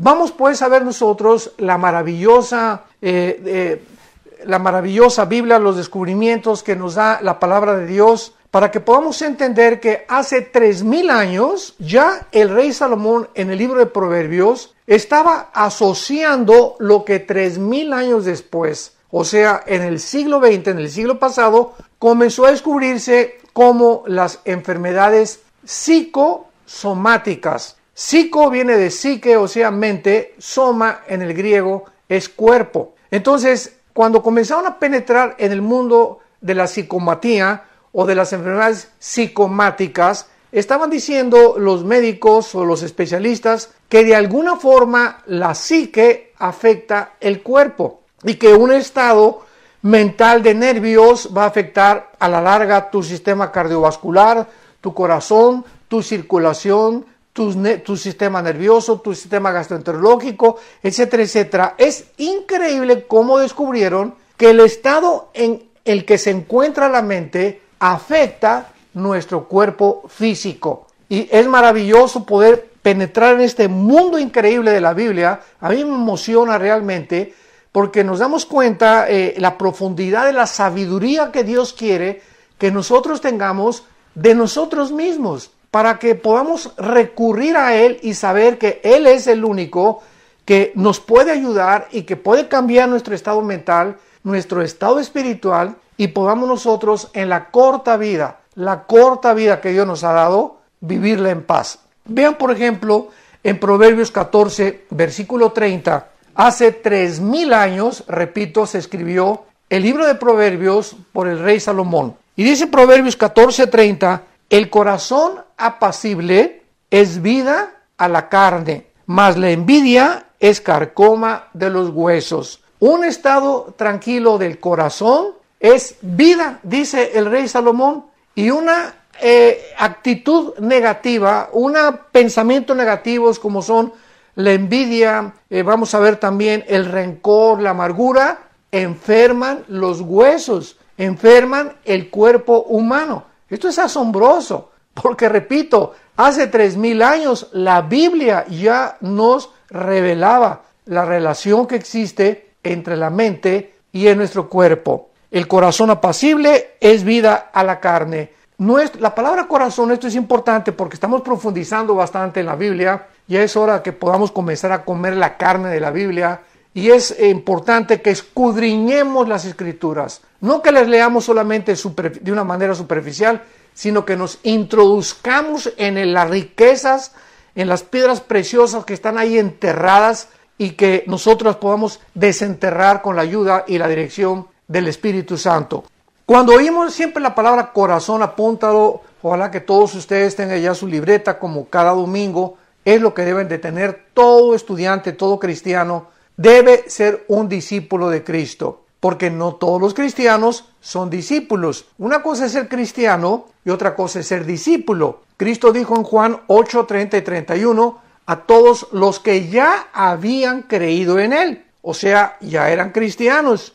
Vamos pues a ver nosotros la maravillosa, eh, eh, la maravillosa Biblia, los descubrimientos que nos da la palabra de Dios, para que podamos entender que hace tres mil años ya el rey Salomón en el libro de Proverbios estaba asociando lo que tres mil años después, o sea, en el siglo XX, en el siglo pasado, comenzó a descubrirse como las enfermedades psicosomáticas Psico viene de psique, o sea, mente, soma en el griego es cuerpo. Entonces, cuando comenzaron a penetrar en el mundo de la psicomatía o de las enfermedades psicomáticas, estaban diciendo los médicos o los especialistas que de alguna forma la psique afecta el cuerpo y que un estado mental de nervios va a afectar a la larga tu sistema cardiovascular, tu corazón, tu circulación, tu, sistema nervioso, tu sistema gastroenterológico, etcétera, etcétera. Es increíble cómo descubrieron que el estado en el que se encuentra la mente afecta nuestro cuerpo físico. Y es maravilloso poder penetrar en este mundo increíble de la Biblia. A mí me emociona realmente porque nos damos cuenta eh, la profundidad de la sabiduría que Dios quiere que nosotros tengamos de nosotros mismos para que podamos recurrir a Él y saber que Él es el único que nos puede ayudar y que puede cambiar nuestro estado mental, nuestro estado espiritual y podamos nosotros en la corta vida, la corta vida que Dios nos ha dado, vivirla en paz. Vean, por ejemplo, en Proverbios 14, versículo 30, hace tres mil años, repito, se escribió el libro de Proverbios por el rey Salomón. Y dice Proverbios 14, 30, el corazón apacible es vida a la carne, mas la envidia es carcoma de los huesos. Un estado tranquilo del corazón es vida, dice el rey Salomón, y una eh, actitud negativa, un pensamiento negativos como son la envidia, eh, vamos a ver también el rencor, la amargura, enferman los huesos, enferman el cuerpo humano. Esto es asombroso, porque repito, hace tres mil años la Biblia ya nos revelaba la relación que existe entre la mente y en nuestro cuerpo. El corazón apacible es vida a la carne. la palabra corazón, esto es importante porque estamos profundizando bastante en la Biblia. Ya es hora que podamos comenzar a comer la carne de la Biblia. Y es importante que escudriñemos las escrituras. No que las leamos solamente de una manera superficial, sino que nos introduzcamos en las riquezas, en las piedras preciosas que están ahí enterradas y que nosotros podamos desenterrar con la ayuda y la dirección del Espíritu Santo. Cuando oímos siempre la palabra corazón, apúntalo, ojalá que todos ustedes tengan ya su libreta como cada domingo, es lo que deben de tener todo estudiante, todo cristiano, debe ser un discípulo de Cristo porque no todos los cristianos son discípulos. Una cosa es ser cristiano y otra cosa es ser discípulo. Cristo dijo en Juan 8, 30 y 31 a todos los que ya habían creído en Él, o sea, ya eran cristianos.